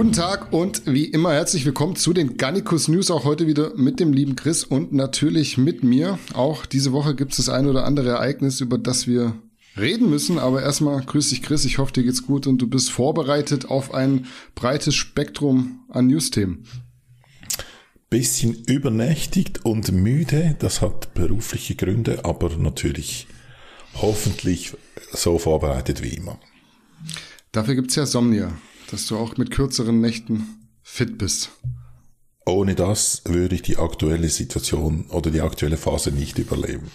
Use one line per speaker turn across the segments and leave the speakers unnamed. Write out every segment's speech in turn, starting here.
Guten Tag und wie immer herzlich willkommen zu den Gannikus News, auch heute wieder mit dem lieben Chris und natürlich mit mir. Auch diese Woche gibt es das ein oder andere Ereignis, über das wir reden müssen, aber erstmal grüß dich Chris, ich hoffe dir geht's gut und du bist vorbereitet auf ein breites Spektrum an News-Themen.
Bisschen übernächtigt und müde, das hat berufliche Gründe, aber natürlich hoffentlich so vorbereitet wie immer.
Dafür gibt's ja Somnia dass du auch mit kürzeren Nächten fit bist.
Ohne das würde ich die aktuelle Situation oder die aktuelle Phase nicht überleben.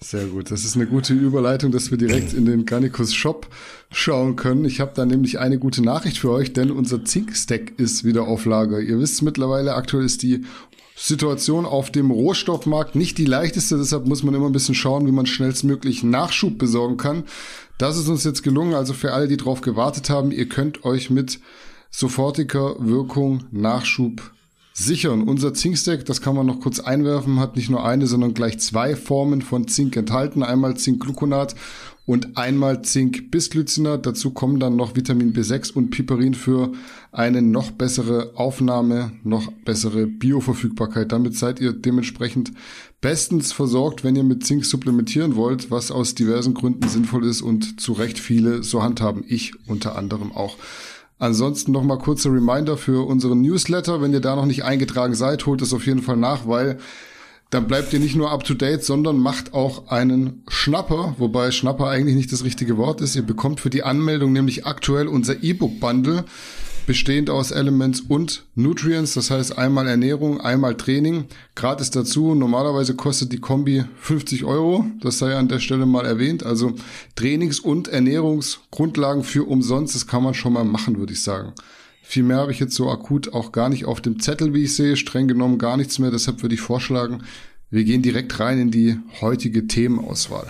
Sehr gut. Das ist eine gute Überleitung, dass wir direkt in den Garnicus Shop schauen können. Ich habe da nämlich eine gute Nachricht für euch, denn unser Zinkstack ist wieder auf Lager. Ihr wisst mittlerweile, aktuell ist die Situation auf dem Rohstoffmarkt nicht die leichteste, deshalb muss man immer ein bisschen schauen, wie man schnellstmöglich Nachschub besorgen kann. Das ist uns jetzt gelungen, also für alle, die drauf gewartet haben, ihr könnt euch mit sofortiger Wirkung Nachschub sichern. Unser Zinkstack, das kann man noch kurz einwerfen, hat nicht nur eine, sondern gleich zwei Formen von Zink enthalten. Einmal Zinkgluconat und einmal Zink-Bisglycinat. Dazu kommen dann noch Vitamin B6 und Piperin für eine noch bessere Aufnahme, noch bessere Bioverfügbarkeit. Damit seid ihr dementsprechend bestens versorgt, wenn ihr mit Zink supplementieren wollt, was aus diversen Gründen sinnvoll ist und zu Recht viele so handhaben. Ich unter anderem auch. Ansonsten noch mal kurzer Reminder für unseren Newsletter. Wenn ihr da noch nicht eingetragen seid, holt es auf jeden Fall nach, weil dann bleibt ihr nicht nur up to date, sondern macht auch einen Schnapper, wobei Schnapper eigentlich nicht das richtige Wort ist. Ihr bekommt für die Anmeldung nämlich aktuell unser E-Book Bundle bestehend aus Elements und Nutrients, das heißt einmal Ernährung, einmal Training. Gratis dazu. Normalerweise kostet die Kombi 50 Euro. Das sei an der Stelle mal erwähnt. Also Trainings- und Ernährungsgrundlagen für umsonst. Das kann man schon mal machen, würde ich sagen. Viel mehr habe ich jetzt so akut auch gar nicht auf dem Zettel, wie ich sehe. Streng genommen gar nichts mehr. Deshalb würde ich vorschlagen, wir gehen direkt rein in die heutige Themenauswahl.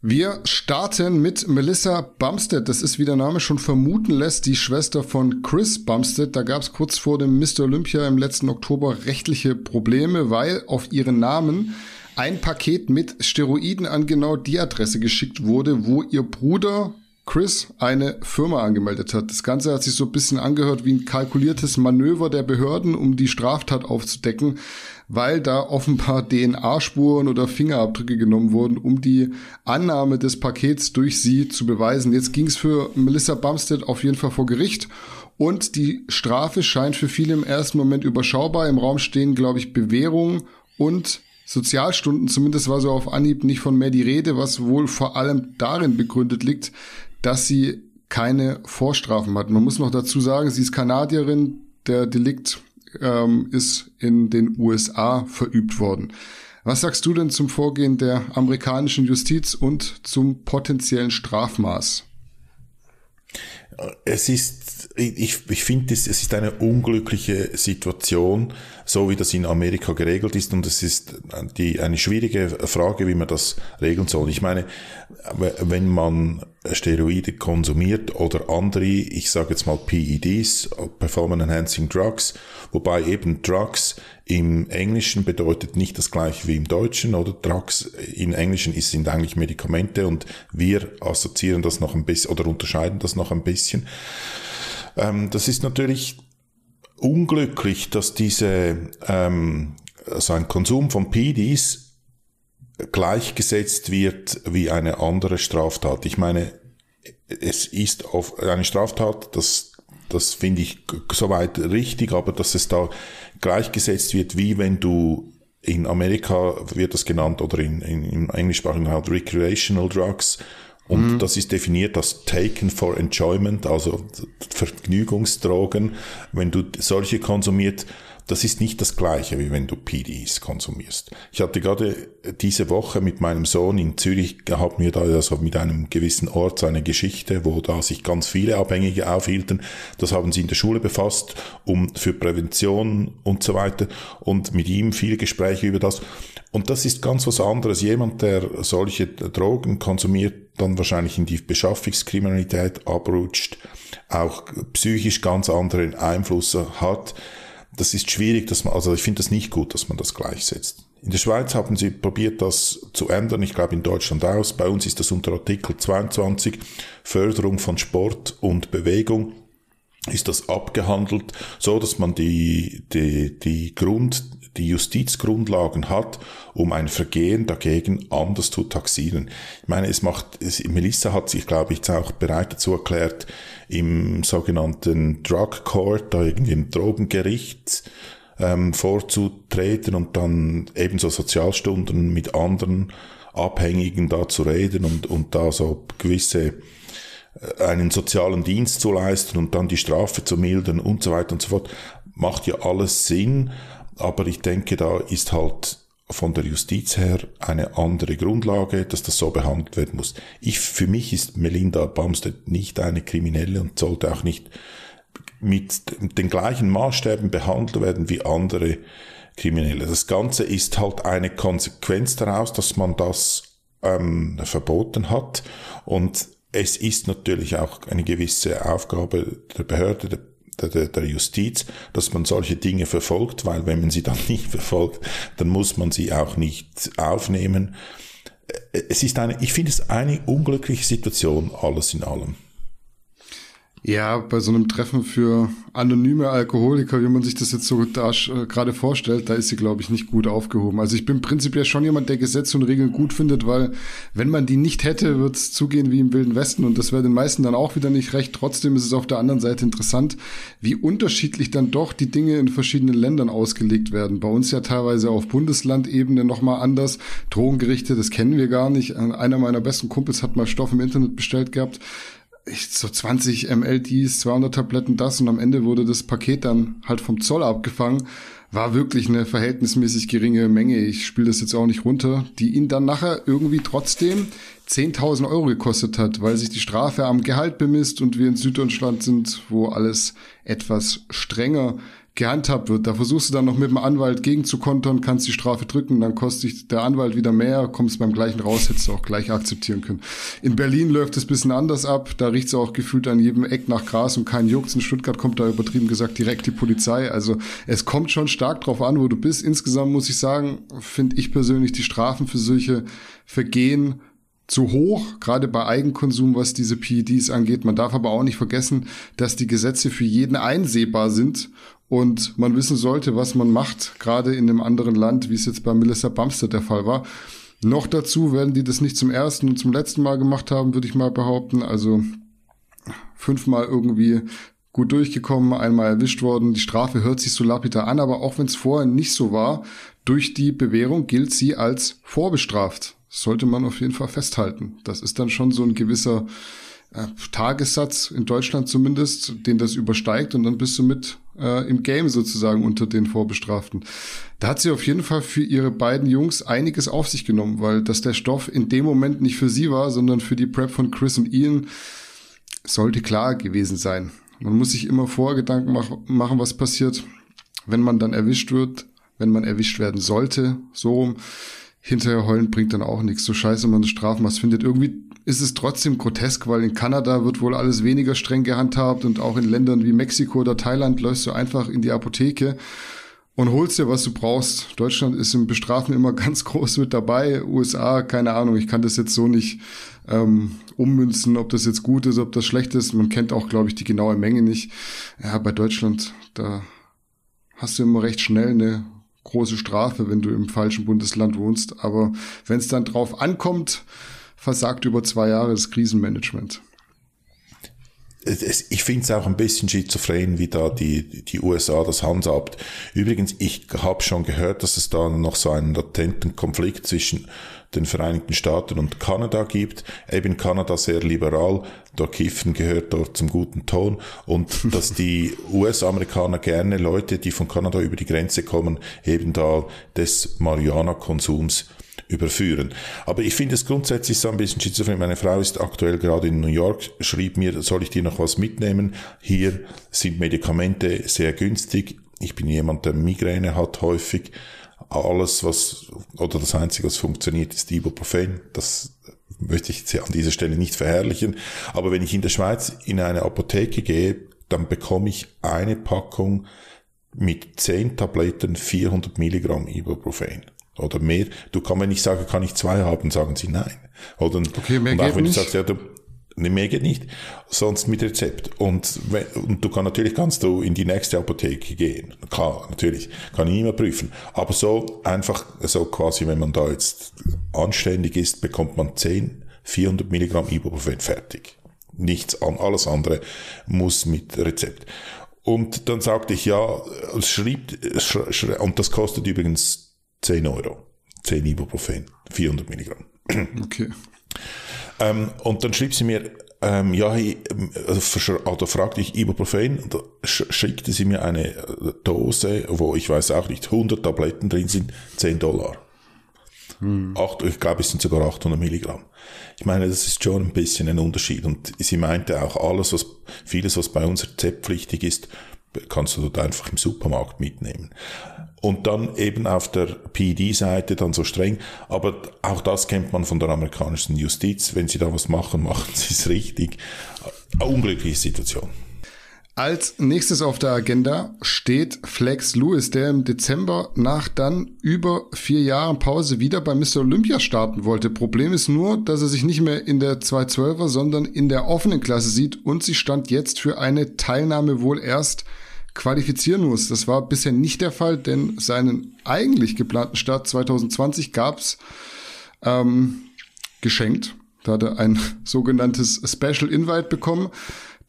Wir starten mit Melissa Bumstead. Das ist, wie der Name schon vermuten lässt, die Schwester von Chris Bumstead. Da gab es kurz vor dem Mr. Olympia im letzten Oktober rechtliche Probleme, weil auf ihren Namen ein Paket mit Steroiden an genau die Adresse geschickt wurde, wo ihr Bruder Chris eine Firma angemeldet hat. Das Ganze hat sich so ein bisschen angehört wie ein kalkuliertes Manöver der Behörden, um die Straftat aufzudecken weil da offenbar DNA-Spuren oder Fingerabdrücke genommen wurden, um die Annahme des Pakets durch sie zu beweisen. Jetzt ging es für Melissa Bumstead auf jeden Fall vor Gericht und die Strafe scheint für viele im ersten Moment überschaubar. Im Raum stehen, glaube ich, Bewährung und Sozialstunden. Zumindest war so auf Anhieb nicht von mehr die Rede, was wohl vor allem darin begründet liegt, dass sie keine Vorstrafen hat. Man muss noch dazu sagen, sie ist Kanadierin. Der Delikt ähm, ist in den USA verübt worden. Was sagst du denn zum Vorgehen der amerikanischen Justiz und zum potenziellen Strafmaß?
Es ist, ich, ich finde, es, es ist eine unglückliche Situation, so wie das in Amerika geregelt ist. Und es ist die, eine schwierige Frage, wie man das regeln soll. Ich meine, wenn man Steroide konsumiert oder andere, ich sage jetzt mal PEDs, Performance Enhancing Drugs, wobei eben Drugs im Englischen bedeutet nicht das gleiche wie im Deutschen, oder Drugs im Englischen sind eigentlich Medikamente und wir assoziieren das noch ein bisschen oder unterscheiden das noch ein bisschen. Ähm, das ist natürlich unglücklich, dass diese, ähm, also ein Konsum von PEDs gleichgesetzt wird wie eine andere Straftat. Ich meine, es ist auf eine Straftat, das, das finde ich soweit richtig, aber dass es da gleichgesetzt wird, wie wenn du in Amerika wird das genannt oder in, in, im englischsprachigen Raum recreational drugs und mhm. das ist definiert als taken for enjoyment, also Vergnügungsdrogen. Wenn du solche konsumiert, das ist nicht das gleiche, wie wenn du PDs konsumierst. Ich hatte gerade diese Woche mit meinem Sohn in Zürich, haben wir da also mit einem gewissen Ort eine Geschichte, wo da sich ganz viele Abhängige aufhielten. Das haben sie in der Schule befasst, um für Prävention und so weiter und mit ihm viele Gespräche über das. Und das ist ganz was anderes. Jemand, der solche Drogen konsumiert, dann wahrscheinlich in die Beschaffungskriminalität abrutscht, auch psychisch ganz anderen Einfluss hat, das ist schwierig, dass man, also ich finde das nicht gut, dass man das gleichsetzt. In der Schweiz haben sie probiert, das zu ändern. Ich glaube in Deutschland aus. Bei uns ist das unter Artikel 22 Förderung von Sport und Bewegung. ist das abgehandelt, so dass man die, die, die Grund, die Justizgrundlagen hat, um ein Vergehen dagegen anders zu taxieren. Ich meine, es macht, es, Melissa hat sich, glaube ich, auch bereit dazu erklärt, im sogenannten Drug Court, da irgendwie im Drogengericht, ähm, vorzutreten und dann ebenso Sozialstunden mit anderen Abhängigen da zu reden und, und da so gewisse äh, einen sozialen Dienst zu leisten und dann die Strafe zu mildern und so weiter und so fort, macht ja alles Sinn. Aber ich denke, da ist halt von der Justiz her eine andere Grundlage, dass das so behandelt werden muss. Ich, für mich ist Melinda Bumstead nicht eine Kriminelle und sollte auch nicht mit den gleichen Maßstäben behandelt werden wie andere Kriminelle. Das Ganze ist halt eine Konsequenz daraus, dass man das ähm, verboten hat und es ist natürlich auch eine gewisse Aufgabe der Behörde, der der, der Justiz, dass man solche Dinge verfolgt, weil wenn man sie dann nicht verfolgt, dann muss man sie auch nicht aufnehmen. Es ist eine, ich finde es eine unglückliche Situation, alles in allem.
Ja, bei so einem Treffen für anonyme Alkoholiker, wie man sich das jetzt so da, äh, gerade vorstellt, da ist sie, glaube ich, nicht gut aufgehoben. Also ich bin prinzipiell schon jemand, der Gesetze und Regeln gut findet, weil wenn man die nicht hätte, wird es zugehen wie im Wilden Westen und das wäre den meisten dann auch wieder nicht recht. Trotzdem ist es auf der anderen Seite interessant, wie unterschiedlich dann doch die Dinge in verschiedenen Ländern ausgelegt werden. Bei uns ja teilweise auf Bundeslandebene nochmal anders. Drogengerichte, das kennen wir gar nicht. Einer meiner besten Kumpels hat mal Stoff im Internet bestellt gehabt ich, so 20 ml dies, 200 Tabletten das und am Ende wurde das Paket dann halt vom Zoll abgefangen. War wirklich eine verhältnismäßig geringe Menge. Ich spiele das jetzt auch nicht runter, die ihn dann nachher irgendwie trotzdem 10.000 Euro gekostet hat, weil sich die Strafe am Gehalt bemisst und wir in Süddeutschland sind, wo alles etwas strenger gehandhabt wird. Da versuchst du dann noch mit dem Anwalt gegenzukontern, kannst die Strafe drücken, dann kostet dich der Anwalt wieder mehr, kommst beim gleichen raus, hättest du auch gleich akzeptieren können. In Berlin läuft es bisschen anders ab, da riecht es auch gefühlt an jedem Eck nach Gras und kein Juckt. In Stuttgart kommt da übertrieben gesagt direkt die Polizei. Also es kommt schon stark drauf an, wo du bist. Insgesamt muss ich sagen, finde ich persönlich die Strafen für solche Vergehen zu hoch, gerade bei Eigenkonsum, was diese PEDs angeht. Man darf aber auch nicht vergessen, dass die Gesetze für jeden einsehbar sind und man wissen sollte, was man macht, gerade in einem anderen Land, wie es jetzt bei Melissa Bumstead der Fall war. Noch dazu werden die das nicht zum ersten und zum letzten Mal gemacht haben, würde ich mal behaupten. Also fünfmal irgendwie gut durchgekommen, einmal erwischt worden. Die Strafe hört sich so lapidar an, aber auch wenn es vorher nicht so war, durch die Bewährung gilt sie als vorbestraft sollte man auf jeden Fall festhalten. Das ist dann schon so ein gewisser Tagessatz in Deutschland zumindest, den das übersteigt und dann bist du mit äh, im Game sozusagen unter den Vorbestraften. Da hat sie auf jeden Fall für ihre beiden Jungs einiges auf sich genommen, weil dass der Stoff in dem Moment nicht für sie war, sondern für die Prep von Chris und Ian, sollte klar gewesen sein. Man muss sich immer Vorgedanken mach machen, was passiert, wenn man dann erwischt wird, wenn man erwischt werden sollte, so rum hinterher heulen bringt dann auch nichts. So scheiße man das Strafmaß findet. Irgendwie ist es trotzdem grotesk, weil in Kanada wird wohl alles weniger streng gehandhabt und auch in Ländern wie Mexiko oder Thailand läufst du einfach in die Apotheke und holst dir, was du brauchst. Deutschland ist im Bestrafen immer ganz groß mit dabei. USA, keine Ahnung, ich kann das jetzt so nicht ähm, ummünzen, ob das jetzt gut ist, ob das schlecht ist. Man kennt auch, glaube ich, die genaue Menge nicht. Ja, bei Deutschland, da hast du immer recht schnell eine große Strafe, wenn du im falschen Bundesland wohnst. Aber wenn es dann drauf ankommt, versagt über zwei Jahre das Krisenmanagement.
Ich finde es auch ein bisschen schizophren, wie da die, die USA das handhabt. Übrigens, ich habe schon gehört, dass es da noch so einen latenten Konflikt zwischen den Vereinigten Staaten und Kanada gibt. Eben Kanada sehr liberal, da Kiffen gehört dort zum guten Ton und dass die US-Amerikaner gerne Leute, die von Kanada über die Grenze kommen, eben da des Marihuana-Konsums überführen. Aber ich finde es grundsätzlich so ein bisschen schizophren. Meine Frau ist aktuell gerade in New York, schrieb mir, soll ich dir noch was mitnehmen? Hier sind Medikamente sehr günstig. Ich bin jemand, der Migräne hat häufig alles, was, oder das Einzige, was funktioniert, ist Ibuprofen. Das möchte ich an dieser Stelle nicht verherrlichen. Aber wenn ich in der Schweiz in eine Apotheke gehe, dann bekomme ich eine Packung mit 10 Tabletten 400 Milligramm Ibuprofen. Oder mehr. Du kannst, wenn ich sage, kann ich zwei haben, sagen sie nein. Oder,
okay, mehr und auch wenn
du sagst, ja, du, mehr geht nicht, sonst mit Rezept. Und, und du kannst natürlich kannst du in die nächste Apotheke gehen. Klar, natürlich, kann ich immer prüfen. Aber so einfach, so quasi, wenn man da jetzt anständig ist, bekommt man 10, 400 Milligramm Ibuprofen fertig. Nichts an, alles andere muss mit Rezept. Und dann sagte ich, ja, schrieb, und das kostet übrigens 10 Euro. 10 Ibuprofen, 400 Milligramm.
Okay.
Ähm, und dann schrieb sie mir, ähm, ja, ich, also, also fragte ich Ibuprofen, da schickte sie mir eine äh, Dose, wo ich weiß auch nicht, 100 Tabletten drin sind, 10 Dollar. Hm. Acht, ich glaube, es sind sogar 800 Milligramm. Ich meine, das ist schon ein bisschen ein Unterschied. Und sie meinte auch, alles, was, vieles, was bei uns rezeptpflichtig ist, kannst du dort einfach im Supermarkt mitnehmen. Und dann eben auf der PD-Seite dann so streng. Aber auch das kennt man von der amerikanischen Justiz. Wenn sie da was machen, machen sie es richtig. Eine unglückliche Situation.
Als nächstes auf der Agenda steht Flex Lewis, der im Dezember nach dann über vier Jahren Pause wieder bei Mr. Olympia starten wollte. Problem ist nur, dass er sich nicht mehr in der 212er, sondern in der offenen Klasse sieht und sie stand jetzt für eine Teilnahme wohl erst qualifizieren muss. Das war bisher nicht der Fall, denn seinen eigentlich geplanten Start 2020 gab's ähm, geschenkt. Da hat er ein sogenanntes Special Invite bekommen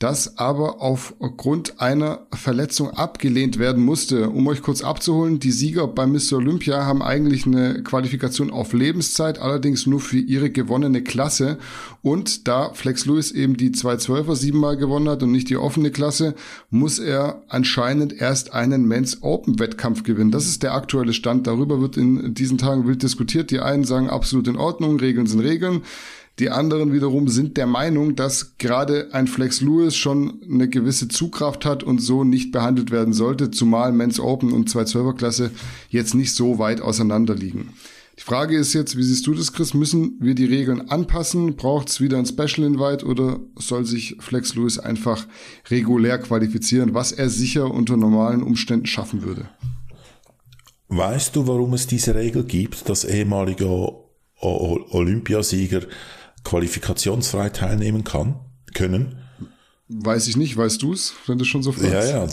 das aber aufgrund einer Verletzung abgelehnt werden musste. Um euch kurz abzuholen, die Sieger bei Mr. Olympia haben eigentlich eine Qualifikation auf Lebenszeit, allerdings nur für ihre gewonnene Klasse. Und da Flex Lewis eben die 212er siebenmal gewonnen hat und nicht die offene Klasse, muss er anscheinend erst einen Men's Open Wettkampf gewinnen. Das ist der aktuelle Stand. Darüber wird in diesen Tagen wild diskutiert. Die einen sagen absolut in Ordnung, Regeln sind Regeln. Die anderen wiederum sind der Meinung, dass gerade ein Flex Lewis schon eine gewisse Zugkraft hat und so nicht behandelt werden sollte, zumal Men's Open und 212er Klasse jetzt nicht so weit auseinander liegen. Die Frage ist jetzt, wie siehst du das, Chris? Müssen wir die Regeln anpassen? Braucht es wieder ein Special Invite oder soll sich Flex Lewis einfach regulär qualifizieren, was er sicher unter normalen Umständen schaffen würde?
Weißt du, warum es diese Regel gibt, dass ehemalige Olympiasieger qualifikationsfrei teilnehmen kann, können.
Weiß ich nicht, weißt du es, wenn du schon so
fragst? Ja,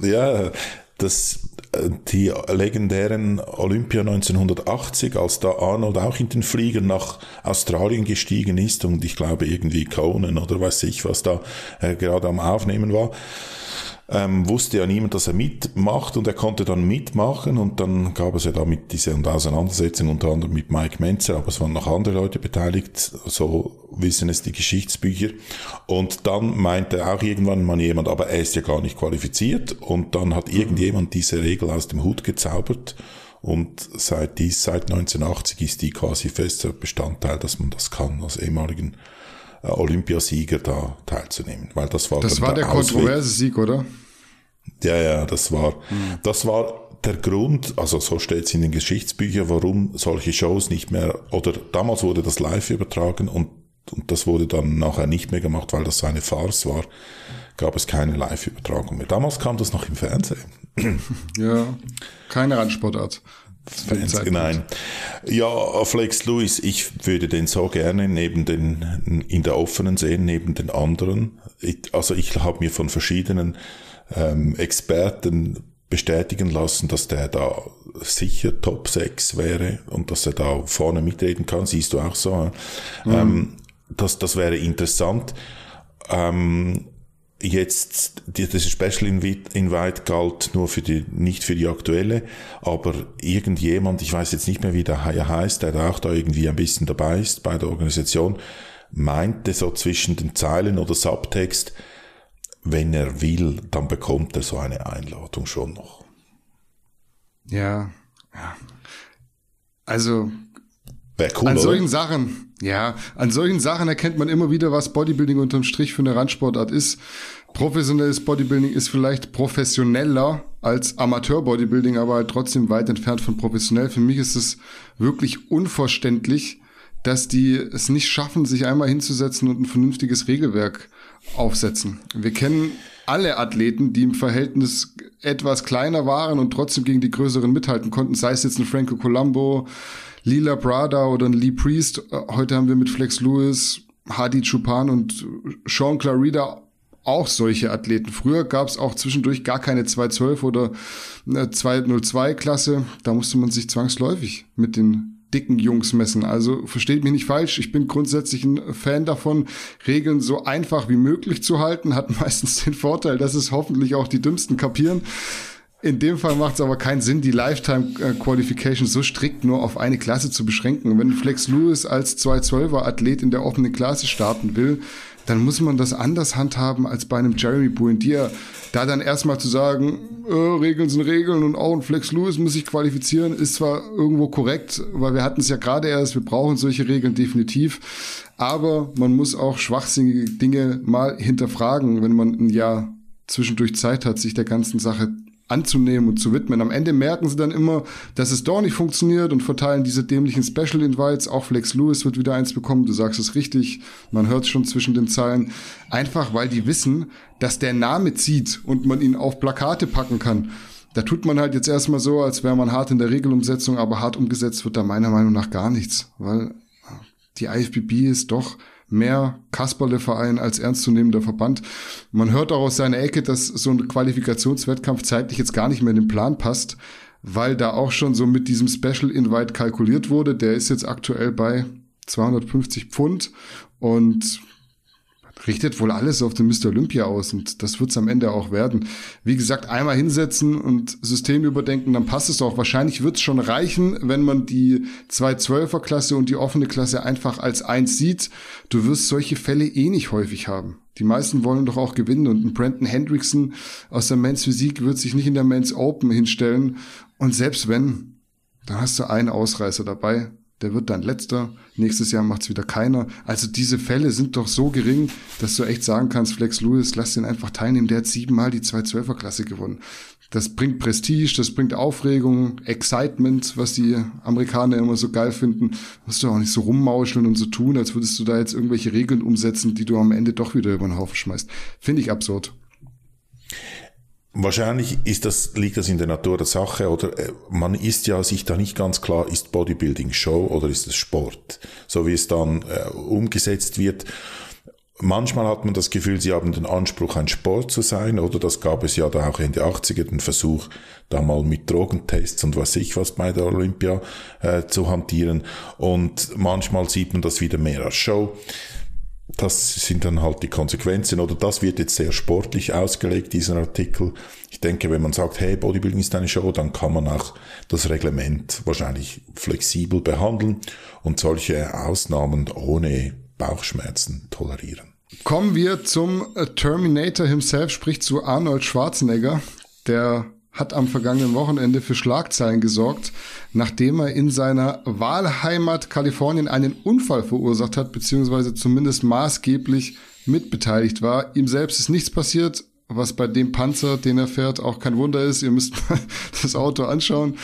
ja, ja, das, äh, die legendären Olympia 1980, als da Arnold auch in den Flieger nach Australien gestiegen ist und ich glaube irgendwie Conan oder weiß ich, was da äh, gerade am Aufnehmen war, ähm, wusste ja niemand, dass er mitmacht und er konnte dann mitmachen und dann gab es ja damit diese Auseinandersetzung unter anderem mit Mike Menzer, aber es waren noch andere Leute beteiligt, so wissen es die Geschichtsbücher. Und dann meinte auch irgendwann mal jemand, aber er ist ja gar nicht qualifiziert und dann hat irgendjemand diese Regel aus dem Hut gezaubert und seit dies, seit 1980 ist die quasi fester Bestandteil, dass man das kann als ehemaligen Olympiasieger da teilzunehmen, weil das war
das war der, der kontroverse Sieg, oder?
Ja, ja, das war mhm. das war der Grund, also so steht es in den Geschichtsbüchern, warum solche Shows nicht mehr oder damals wurde das live übertragen und und das wurde dann nachher nicht mehr gemacht, weil das so eine Farce war, gab es keine Live-Übertragung mehr. Damals kam das noch im Fernsehen.
Ja, keine Randsportart.
Fans, nein. Ja, Flex Lewis, ich würde den so gerne neben den, in der offenen sehen, neben den anderen. Ich, also ich habe mir von verschiedenen ähm, Experten bestätigen lassen, dass der da sicher Top 6 wäre und dass er da vorne mitreden kann. Siehst du auch so. Mhm. Ähm, das, das wäre interessant. Ähm, jetzt, das Special Invite galt nur für die, nicht für die aktuelle, aber irgendjemand, ich weiß jetzt nicht mehr, wie der heißt, der auch da irgendwie ein bisschen dabei ist bei der Organisation, meinte so zwischen den Zeilen oder Subtext, wenn er will, dann bekommt er so eine Einladung schon noch.
Ja, ja. Also,
cool,
an solchen oder? Sachen, ja, an solchen Sachen erkennt man immer wieder, was Bodybuilding unterm Strich für eine Randsportart ist. Professionelles Bodybuilding ist vielleicht professioneller als Amateur-Bodybuilding, aber halt trotzdem weit entfernt von professionell. Für mich ist es wirklich unverständlich, dass die es nicht schaffen, sich einmal hinzusetzen und ein vernünftiges Regelwerk aufsetzen. Wir kennen alle Athleten, die im Verhältnis etwas kleiner waren und trotzdem gegen die größeren mithalten konnten, sei es jetzt ein Franco Colombo, Lila Brada oder ein Lee Priest. Heute haben wir mit Flex Lewis Hadi Chupan und Sean Clarida auch solche Athleten. Früher gab es auch zwischendurch gar keine 212 oder 202 äh, Klasse. Da musste man sich zwangsläufig mit den dicken Jungs messen. Also versteht mich nicht falsch, ich bin grundsätzlich ein Fan davon, Regeln so einfach wie möglich zu halten. Hat meistens den Vorteil, dass es hoffentlich auch die Dümmsten kapieren. In dem Fall macht es aber keinen Sinn, die Lifetime äh, Qualification so strikt nur auf eine Klasse zu beschränken. Wenn Flex Lewis als 212er Athlet in der offenen Klasse starten will, dann muss man das anders handhaben als bei einem Jeremy Buendia. Da dann erstmal zu sagen, äh, Regeln sind Regeln und auch ein Flex Lewis muss sich qualifizieren, ist zwar irgendwo korrekt, weil wir hatten es ja gerade erst, wir brauchen solche Regeln definitiv, aber man muss auch schwachsinnige Dinge mal hinterfragen, wenn man ein Jahr zwischendurch Zeit hat, sich der ganzen Sache anzunehmen und zu widmen. Am Ende merken sie dann immer, dass es doch nicht funktioniert und verteilen diese dämlichen Special Invites. Auch Flex Lewis wird wieder eins bekommen. Du sagst es richtig. Man hört es schon zwischen den Zeilen. Einfach, weil die wissen, dass der Name zieht und man ihn auf Plakate packen kann. Da tut man halt jetzt erstmal so, als wäre man hart in der Regelumsetzung, aber hart umgesetzt wird da meiner Meinung nach gar nichts, weil die IFBB ist doch mehr Kasperle-Verein als ernstzunehmender Verband. Man hört auch aus seiner Ecke, dass so ein Qualifikationswettkampf zeitlich jetzt gar nicht mehr in den Plan passt, weil da auch schon so mit diesem Special Invite kalkuliert wurde. Der ist jetzt aktuell bei 250 Pfund und richtet wohl alles auf den Mr. Olympia aus und das wird es am Ende auch werden. Wie gesagt, einmal hinsetzen und System überdenken, dann passt es auch. Wahrscheinlich wird es schon reichen, wenn man die 212er Klasse und die offene Klasse einfach als eins sieht. Du wirst solche Fälle eh nicht häufig haben. Die meisten wollen doch auch gewinnen und ein Brandon Hendrickson aus der Men's Physik wird sich nicht in der Men's Open hinstellen und selbst wenn, dann hast du einen Ausreißer dabei der wird dann letzter, nächstes Jahr macht es wieder keiner. Also diese Fälle sind doch so gering, dass du echt sagen kannst, Flex Lewis, lass den einfach teilnehmen, der hat siebenmal die 212er Klasse gewonnen. Das bringt Prestige, das bringt Aufregung, Excitement, was die Amerikaner immer so geil finden. Musst du auch nicht so rummauscheln und so tun, als würdest du da jetzt irgendwelche Regeln umsetzen, die du am Ende doch wieder über den Haufen schmeißt. Finde ich absurd.
Wahrscheinlich ist das, liegt das in der Natur der Sache oder äh, man ist ja sich da nicht ganz klar, ist Bodybuilding Show oder ist es Sport? So wie es dann äh, umgesetzt wird. Manchmal hat man das Gefühl, sie haben den Anspruch, ein Sport zu sein, oder das gab es ja da auch in den 80er, den Versuch, da mal mit Drogentests und was ich was bei der Olympia äh, zu hantieren. Und manchmal sieht man das wieder mehr als Show das sind dann halt die Konsequenzen oder das wird jetzt sehr sportlich ausgelegt, dieser Artikel. Ich denke, wenn man sagt, hey, Bodybuilding ist eine Show, dann kann man auch das Reglement wahrscheinlich flexibel behandeln und solche Ausnahmen ohne Bauchschmerzen tolerieren.
Kommen wir zum Terminator himself, sprich zu Arnold Schwarzenegger, der hat am vergangenen Wochenende für Schlagzeilen gesorgt, nachdem er in seiner Wahlheimat Kalifornien einen Unfall verursacht hat, beziehungsweise zumindest maßgeblich mitbeteiligt war. Ihm selbst ist nichts passiert, was bei dem Panzer, den er fährt, auch kein Wunder ist. Ihr müsst mal das Auto anschauen.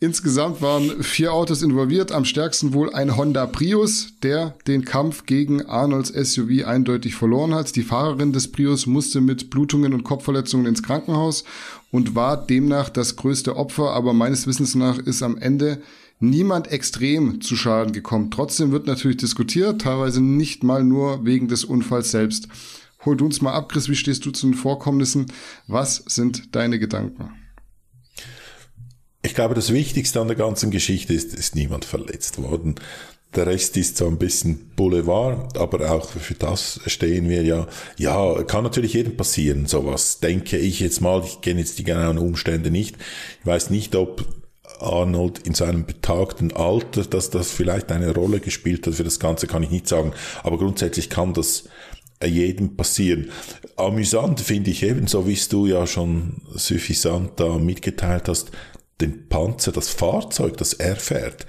Insgesamt waren vier Autos involviert, am stärksten wohl ein Honda Prius, der den Kampf gegen Arnolds SUV eindeutig verloren hat. Die Fahrerin des Prius musste mit Blutungen und Kopfverletzungen ins Krankenhaus und war demnach das größte Opfer, aber meines Wissens nach ist am Ende niemand extrem zu Schaden gekommen. Trotzdem wird natürlich diskutiert, teilweise nicht mal nur wegen des Unfalls selbst. Hol du uns mal ab, Chris, wie stehst du zu den Vorkommnissen? Was sind deine Gedanken?
Ich glaube, das Wichtigste an der ganzen Geschichte ist, ist niemand verletzt worden. Der Rest ist so ein bisschen Boulevard, aber auch für das stehen wir ja. Ja, kann natürlich jedem passieren, sowas. Denke ich jetzt mal. Ich kenne jetzt die genauen Umstände nicht. Ich weiß nicht, ob Arnold in seinem betagten Alter, dass das vielleicht eine Rolle gespielt hat. Für das Ganze kann ich nicht sagen. Aber grundsätzlich kann das jedem passieren. Amüsant finde ich eben, so wie du ja schon suffisant da mitgeteilt hast, den Panzer, das Fahrzeug, das er fährt,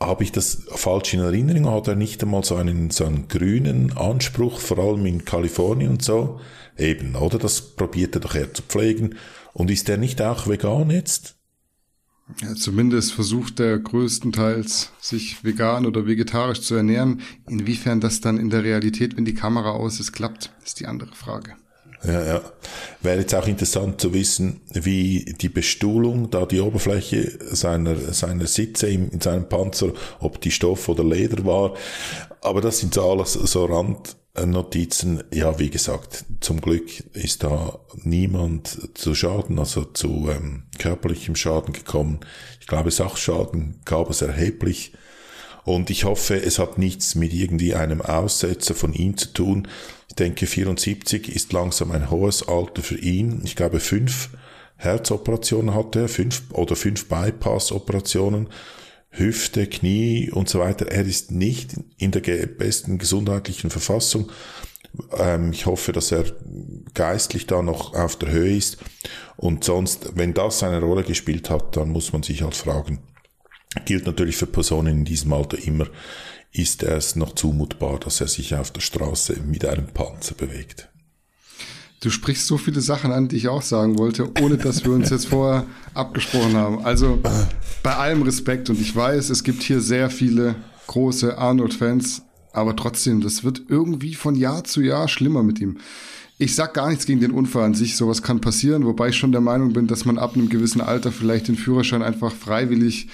habe ich das falsch in Erinnerung? Hat er nicht einmal so einen, so einen grünen Anspruch, vor allem in Kalifornien und so? Eben, oder? Das probiert er doch eher zu pflegen. Und ist er nicht auch vegan jetzt?
Ja, zumindest versucht er größtenteils, sich vegan oder vegetarisch zu ernähren. Inwiefern das dann in der Realität, wenn die Kamera aus ist, klappt, ist die andere Frage.
Ja, ja. Wäre jetzt auch interessant zu wissen, wie die Bestuhlung, da die Oberfläche seiner, seiner Sitze in, in seinem Panzer, ob die Stoff oder Leder war. Aber das sind so alles so Randnotizen. Ja, wie gesagt, zum Glück ist da niemand zu Schaden, also zu ähm, körperlichem Schaden gekommen. Ich glaube, Sachschaden gab es erheblich. Und ich hoffe, es hat nichts mit irgendwie einem Aussetzer von ihm zu tun. Ich denke, 74 ist langsam ein hohes Alter für ihn. Ich glaube, fünf Herzoperationen hatte er, fünf oder fünf Bypass-Operationen, Hüfte, Knie und so weiter. Er ist nicht in der besten gesundheitlichen Verfassung. Ähm, ich hoffe, dass er geistlich da noch auf der Höhe ist. Und sonst, wenn das eine Rolle gespielt hat, dann muss man sich halt fragen, gilt natürlich für Personen in diesem Alter immer, ist es noch zumutbar, dass er sich auf der Straße mit einem Panzer bewegt.
Du sprichst so viele Sachen an, die ich auch sagen wollte, ohne dass wir uns jetzt vorher abgesprochen haben. Also bei allem Respekt und ich weiß, es gibt hier sehr viele große Arnold-Fans, aber trotzdem, das wird irgendwie von Jahr zu Jahr schlimmer mit ihm. Ich sag gar nichts gegen den Unfall an sich, sowas kann passieren, wobei ich schon der Meinung bin, dass man ab einem gewissen Alter vielleicht den Führerschein einfach freiwillig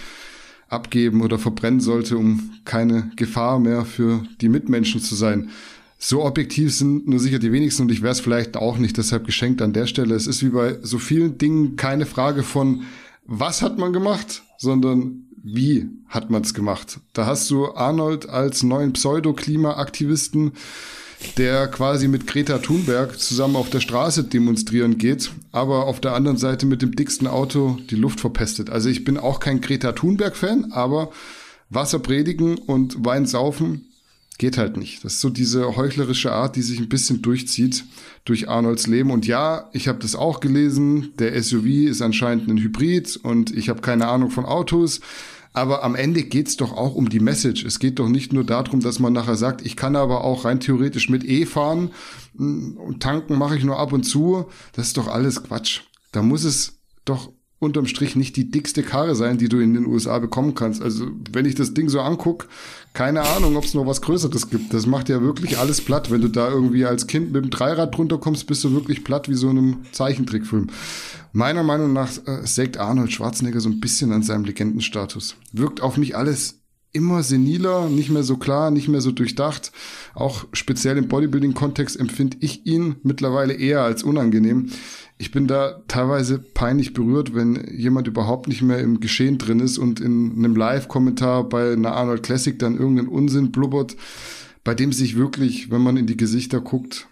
abgeben oder verbrennen sollte, um keine Gefahr mehr für die Mitmenschen zu sein. So objektiv sind nur sicher die wenigsten und ich wäre es vielleicht auch nicht deshalb geschenkt an der Stelle. Es ist wie bei so vielen Dingen keine Frage von, was hat man gemacht, sondern wie hat man es gemacht. Da hast du Arnold als neuen Pseudo-Klima-Aktivisten der quasi mit Greta Thunberg zusammen auf der Straße demonstrieren geht, aber auf der anderen Seite mit dem dicksten Auto die Luft verpestet. Also ich bin auch kein Greta Thunberg-Fan, aber Wasser predigen und Wein saufen geht halt nicht. Das ist so diese heuchlerische Art, die sich ein bisschen durchzieht durch Arnolds Leben. Und ja, ich habe das auch gelesen. Der SUV ist anscheinend ein Hybrid und ich habe keine Ahnung von Autos. Aber am Ende geht's doch auch um die Message. Es geht doch nicht nur darum, dass man nachher sagt, ich kann aber auch rein theoretisch mit E fahren und tanken mache ich nur ab und zu. Das ist doch alles Quatsch. Da muss es doch unterm Strich nicht die dickste Karre sein, die du in den USA bekommen kannst. Also wenn ich das Ding so anguck, keine Ahnung, ob es noch was Größeres gibt. Das macht ja wirklich alles platt. Wenn du da irgendwie als Kind mit dem Dreirad drunter kommst, bist du wirklich platt wie so einem Zeichentrickfilm. Meiner Meinung nach äh, sägt Arnold Schwarzenegger so ein bisschen an seinem Legendenstatus. Wirkt auf mich alles immer seniler, nicht mehr so klar, nicht mehr so durchdacht. Auch speziell im Bodybuilding-Kontext empfinde ich ihn mittlerweile eher als unangenehm ich bin da teilweise peinlich berührt, wenn jemand überhaupt nicht mehr im Geschehen drin ist und in einem Live-Kommentar bei einer Arnold Classic dann irgendeinen Unsinn blubbert, bei dem sich wirklich, wenn man in die Gesichter guckt,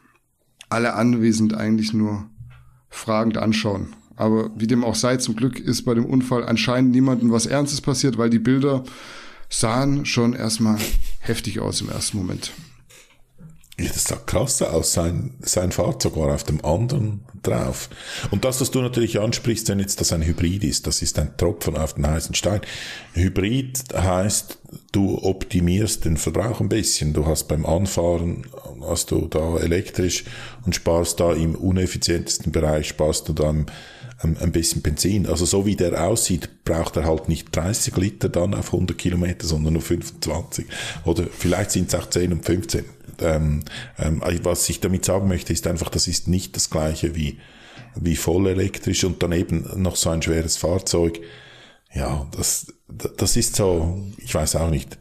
alle anwesend eigentlich nur fragend anschauen. Aber wie dem auch sei, zum Glück ist bei dem Unfall anscheinend niemandem was Ernstes passiert, weil die Bilder sahen schon erstmal heftig aus im ersten Moment.
Ja, das sah krass aus. Sein, sein Fahrzeug war auf dem anderen drauf. Und das, was du natürlich ansprichst, wenn jetzt das ein Hybrid ist, das ist ein Tropfen auf den heißen Stein. Hybrid heißt, du optimierst den Verbrauch ein bisschen. Du hast beim Anfahren, hast du da elektrisch und sparst da im uneffizientesten Bereich, sparst du da ein, ein bisschen Benzin. Also so wie der aussieht, braucht er halt nicht 30 Liter dann auf 100 Kilometer, sondern nur 25. Oder vielleicht sind es auch 10 und 15 ähm, ähm, was ich damit sagen möchte, ist einfach, das ist nicht das gleiche wie, wie voll elektrisch und daneben noch so ein schweres Fahrzeug. Ja, das, das ist so, ich weiß auch nicht,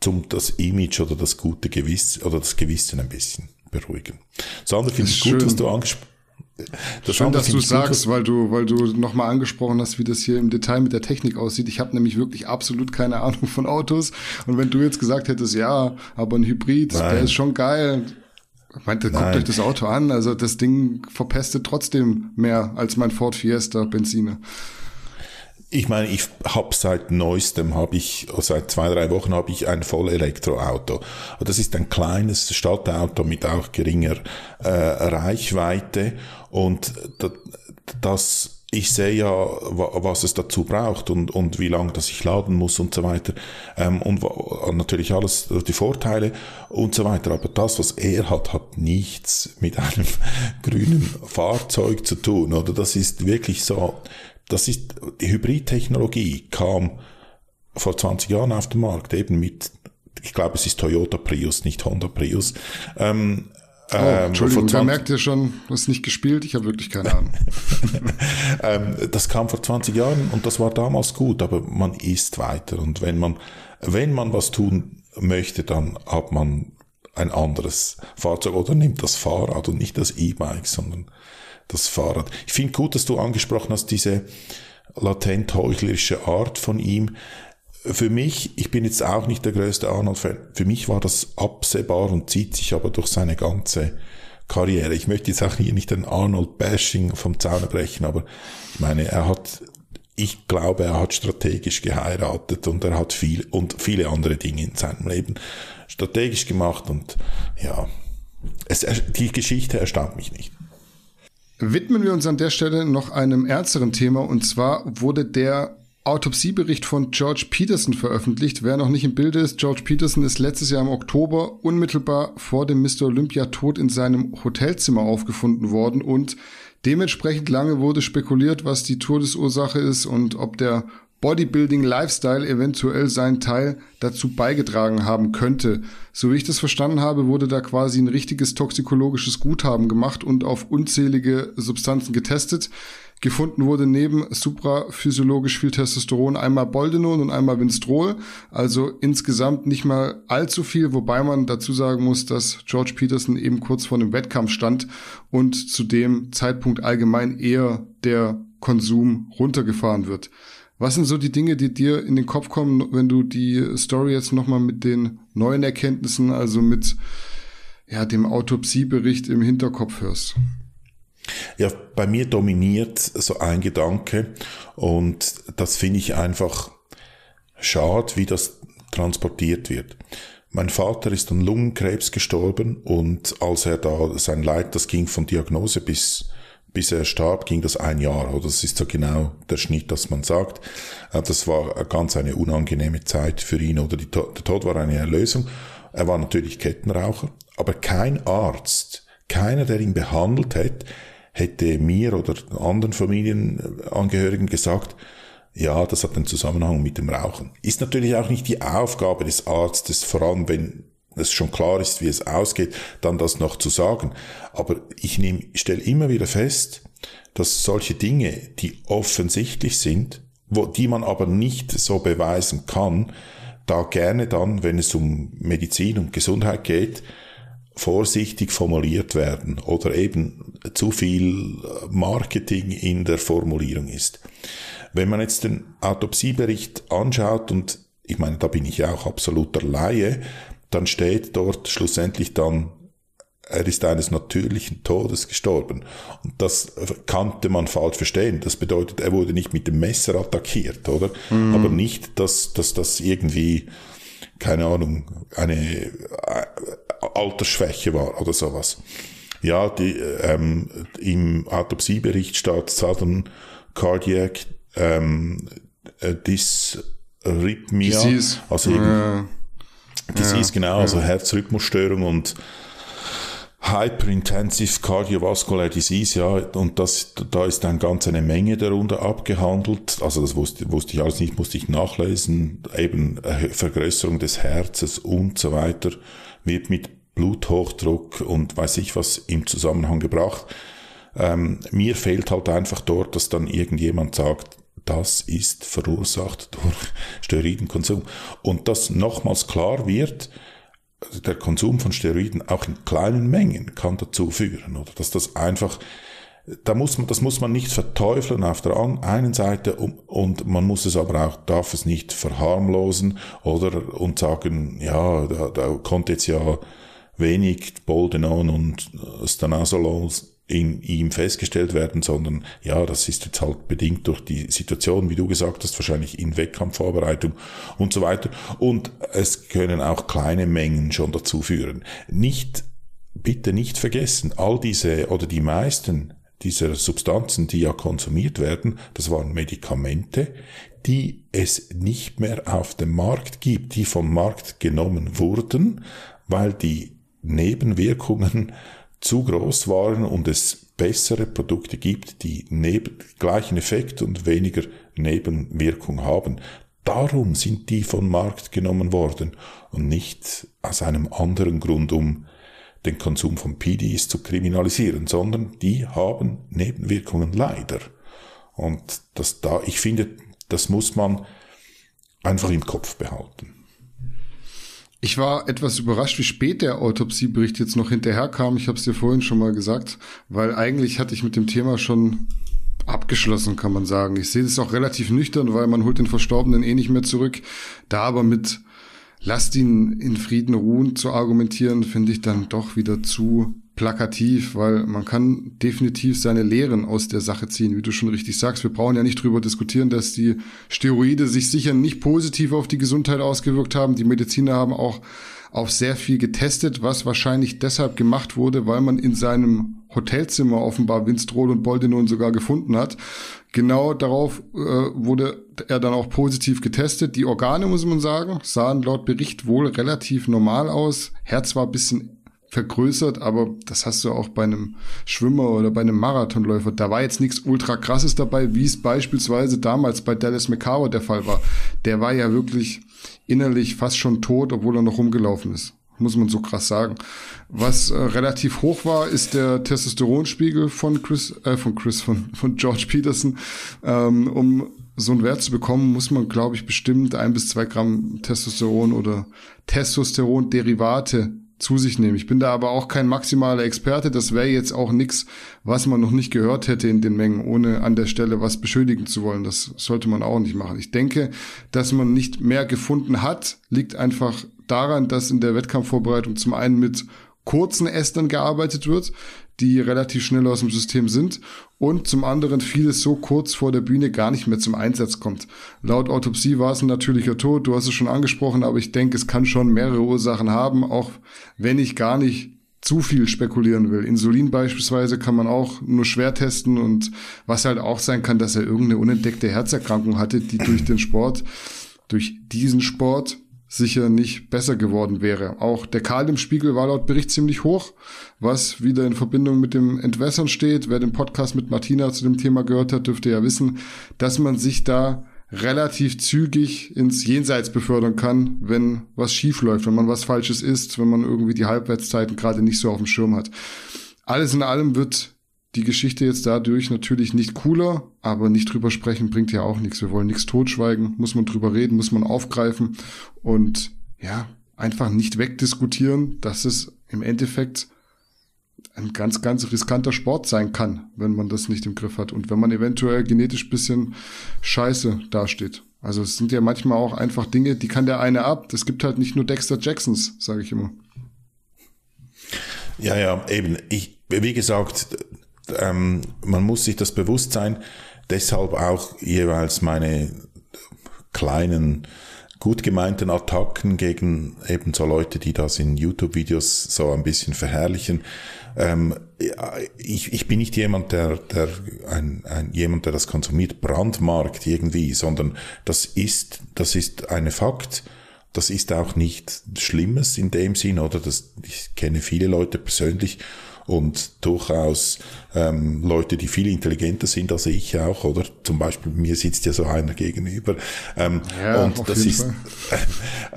zum das Image oder das gute Gewissen oder das Gewissen ein bisschen beruhigen. Das andere finde ich gut, was du angesprochen
das Schön, dass du sagst, weil du, weil du nochmal angesprochen hast, wie das hier im Detail mit der Technik aussieht. Ich habe nämlich wirklich absolut keine Ahnung von Autos. Und wenn du jetzt gesagt hättest, ja, aber ein Hybrid, Nein. der ist schon geil. Ich meinte, guckt euch das Auto an. Also das Ding verpestet trotzdem mehr als mein Ford Fiesta Benziner
ich meine, ich habe seit neuestem, habe ich, seit zwei, drei Wochen habe ich ein Voll-Elektroauto. Das ist ein kleines Stadtauto mit auch geringer äh, Reichweite und das ich sehe ja, was es dazu braucht und, und wie lange das ich laden muss und so weiter. Ähm, und natürlich alles die Vorteile und so weiter. Aber das, was er hat, hat nichts mit einem grünen Fahrzeug zu tun. Oder das ist wirklich so, das ist, die Hybridtechnologie kam vor 20 Jahren auf den Markt, eben mit, ich glaube, es ist Toyota Prius, nicht Honda Prius. Ähm,
Oh, ähm, Entschuldigung, da merkt ihr schon, du hast nicht gespielt, ich habe wirklich keine Ahnung.
ähm, das kam vor 20 Jahren und das war damals gut, aber man ist weiter und wenn man, wenn man was tun möchte, dann hat man ein anderes Fahrzeug oder nimmt das Fahrrad und nicht das E-Bike, sondern das Fahrrad. Ich finde gut, dass du angesprochen hast, diese latent heuchlerische Art von ihm für mich, ich bin jetzt auch nicht der größte Arnold-Fan, für mich war das absehbar und zieht sich aber durch seine ganze Karriere. Ich möchte jetzt auch hier nicht ein Arnold-Bashing vom Zaun brechen, aber ich meine, er hat, ich glaube, er hat strategisch geheiratet und er hat viel und viele andere Dinge in seinem Leben strategisch gemacht und ja, es, die Geschichte erstaunt mich nicht.
Widmen wir uns an der Stelle noch einem ernsteren Thema und zwar wurde der Autopsiebericht von George Peterson veröffentlicht. Wer noch nicht im Bilde ist, George Peterson ist letztes Jahr im Oktober unmittelbar vor dem Mr. Olympia tot in seinem Hotelzimmer aufgefunden worden und dementsprechend lange wurde spekuliert, was die Todesursache ist und ob der Bodybuilding Lifestyle eventuell seinen Teil dazu beigetragen haben könnte. So wie ich das verstanden habe, wurde da quasi ein richtiges toxikologisches Guthaben gemacht und auf unzählige Substanzen getestet. Gefunden wurde neben supraphysiologisch viel Testosteron einmal Boldenon und einmal Winstrol, also insgesamt nicht mal allzu viel, wobei man dazu sagen muss, dass George Peterson eben kurz vor einem Wettkampf stand und zu dem Zeitpunkt allgemein eher der Konsum runtergefahren wird. Was sind so die Dinge, die dir in den Kopf kommen, wenn du die Story jetzt nochmal mit den neuen Erkenntnissen, also mit ja, dem Autopsiebericht im Hinterkopf hörst?
Ja, bei mir dominiert so ein Gedanke und das finde ich einfach schade, wie das transportiert wird. Mein Vater ist an Lungenkrebs gestorben und als er da sein Leid, das ging von Diagnose bis bis er starb, ging das ein Jahr. Oder das ist so genau der Schnitt, dass man sagt. Äh, das war ganz eine unangenehme Zeit für ihn. Oder die, der Tod war eine Erlösung. Er war natürlich Kettenraucher, aber kein Arzt, keiner, der ihn behandelt hätte, hätte mir oder anderen Familienangehörigen gesagt, ja, das hat einen Zusammenhang mit dem Rauchen. Ist natürlich auch nicht die Aufgabe des Arztes, vor allem wenn es schon klar ist, wie es ausgeht, dann das noch zu sagen. Aber ich stelle immer wieder fest, dass solche Dinge, die offensichtlich sind, wo, die man aber nicht so beweisen kann, da gerne dann, wenn es um Medizin und Gesundheit geht, vorsichtig formuliert werden oder eben zu viel Marketing in der Formulierung ist. Wenn man jetzt den Autopsiebericht anschaut und ich meine, da bin ich ja auch absoluter Laie, dann steht dort schlussendlich dann, er ist eines natürlichen Todes gestorben. Und das kannte man falsch verstehen. Das bedeutet, er wurde nicht mit dem Messer attackiert, oder? Mhm. Aber nicht, dass, dass das irgendwie keine Ahnung, eine äh, Altersschwäche war oder sowas. Ja, die, ähm, im Autopsiebericht steht Southern Cardiac ähm, äh, Dysrhythmia,
Disease.
also ja. Disease, ja. genau, also Herzrhythmusstörung und Hyperintensive Cardiovascular Disease, ja, und das, da ist dann ganz eine Menge darunter abgehandelt. Also das wusste, wusste ich alles nicht, musste ich nachlesen. Eben Vergrößerung des Herzens und so weiter wird mit Bluthochdruck und weiß ich was im Zusammenhang gebracht. Ähm, mir fehlt halt einfach dort, dass dann irgendjemand sagt, das ist verursacht durch Steroidenkonsum. Und dass nochmals klar wird, also der Konsum von Steroiden auch in kleinen Mengen kann dazu führen, oder? Dass das einfach da muss man, das muss man nicht verteufeln auf der einen Seite und man muss es aber auch, darf es nicht verharmlosen oder? Und sagen, ja, da, da konnte jetzt ja wenig Boldenon und Stanazolol in ihm festgestellt werden, sondern ja, das ist jetzt halt bedingt durch die Situation, wie du gesagt hast, wahrscheinlich in Wettkampfvorbereitung und so weiter. Und es können auch kleine Mengen schon dazu führen. Nicht, bitte nicht vergessen, all diese oder die meisten dieser Substanzen, die ja konsumiert werden, das waren Medikamente, die es nicht mehr auf dem Markt gibt, die vom Markt genommen wurden, weil die Nebenwirkungen zu groß waren und es bessere Produkte gibt, die neben, gleichen Effekt und weniger Nebenwirkung haben. Darum sind die vom Markt genommen worden und nicht aus einem anderen Grund, um den Konsum von PDs zu kriminalisieren, sondern die haben Nebenwirkungen leider. Und das da, ich finde, das muss man einfach im Kopf behalten.
Ich war etwas überrascht, wie spät der Autopsiebericht jetzt noch hinterherkam. Ich habe es dir vorhin schon mal gesagt, weil eigentlich hatte ich mit dem Thema schon abgeschlossen, kann man sagen. Ich sehe es auch relativ nüchtern, weil man holt den Verstorbenen eh nicht mehr zurück. Da aber mit lasst ihn in Frieden ruhen zu argumentieren, finde ich dann doch wieder zu plakativ, weil man kann definitiv seine Lehren aus der Sache ziehen, wie du schon richtig sagst. Wir brauchen ja nicht drüber diskutieren, dass die Steroide sich sicher nicht positiv auf die Gesundheit ausgewirkt haben. Die Mediziner haben auch auf sehr viel getestet, was wahrscheinlich deshalb gemacht wurde, weil man in seinem Hotelzimmer offenbar Winstrol und Boldenon sogar gefunden hat. Genau darauf äh, wurde er dann auch positiv getestet. Die Organe, muss man sagen, sahen laut Bericht wohl relativ normal aus. Herz war ein bisschen vergrößert, aber das hast du auch bei einem Schwimmer oder bei einem Marathonläufer. Da war jetzt nichts ultra krasses dabei, wie es beispielsweise damals bei Dallas McCarver der Fall war. Der war ja wirklich innerlich fast schon tot, obwohl er noch rumgelaufen ist. Muss man so krass sagen. Was äh, relativ hoch war, ist der Testosteronspiegel von Chris, äh, von Chris, von, von George Peterson. Ähm, um so einen Wert zu bekommen, muss man, glaube ich, bestimmt ein bis zwei Gramm Testosteron oder Testosteron-Derivate zu sich nehmen. Ich bin da aber auch kein maximaler Experte. Das wäre jetzt auch nichts, was man noch nicht gehört hätte in den Mengen, ohne an der Stelle was beschuldigen zu wollen. Das sollte man auch nicht machen. Ich denke, dass man nicht mehr gefunden hat, liegt einfach daran, dass in der Wettkampfvorbereitung zum einen mit kurzen Estern gearbeitet wird, die relativ schnell aus dem System sind und zum anderen vieles so kurz vor der Bühne gar nicht mehr zum Einsatz kommt. Laut Autopsie war es ein natürlicher Tod, du hast es schon angesprochen, aber ich denke, es kann schon mehrere Ursachen haben, auch wenn ich gar nicht zu viel spekulieren will. Insulin beispielsweise kann man auch nur schwer testen und was halt auch sein kann, dass er irgendeine unentdeckte Herzerkrankung hatte, die durch den Sport, durch diesen Sport sicher nicht besser geworden wäre. Auch der Kaliumspiegel war laut Bericht ziemlich hoch, was wieder in Verbindung mit dem Entwässern steht. Wer den Podcast mit Martina zu dem Thema gehört hat, dürfte ja wissen, dass man sich da relativ zügig ins Jenseits befördern kann, wenn was schief läuft, wenn man was Falsches isst, wenn man irgendwie die Halbwertszeiten gerade nicht so auf dem Schirm hat. Alles in allem wird die Geschichte jetzt dadurch natürlich nicht cooler, aber nicht drüber sprechen bringt ja auch nichts. Wir wollen nichts totschweigen, muss man drüber reden, muss man aufgreifen und ja, einfach nicht wegdiskutieren, dass es im Endeffekt ein ganz, ganz riskanter Sport sein kann, wenn man das nicht im Griff hat und wenn man eventuell genetisch bisschen scheiße dasteht. Also es sind ja manchmal auch einfach Dinge, die kann der eine ab. Es gibt halt nicht nur Dexter Jacksons, sage ich immer.
Ja, ja, eben. Ich, wie gesagt, ähm, man muss sich das bewusst sein. Deshalb auch jeweils meine kleinen, gut gemeinten Attacken gegen eben so Leute, die das in YouTube-Videos so ein bisschen verherrlichen. Ähm, ich, ich bin nicht jemand, der, der ein, ein, jemand, der das konsumiert, brandmarkt irgendwie, sondern das ist, das ist eine Fakt. Das ist auch nicht Schlimmes in dem Sinn, oder? Das, ich kenne viele Leute persönlich und durchaus ähm, Leute, die viel intelligenter sind als ich auch, oder? Zum Beispiel mir sitzt ja so einer gegenüber. Ähm, ja, und das ist äh,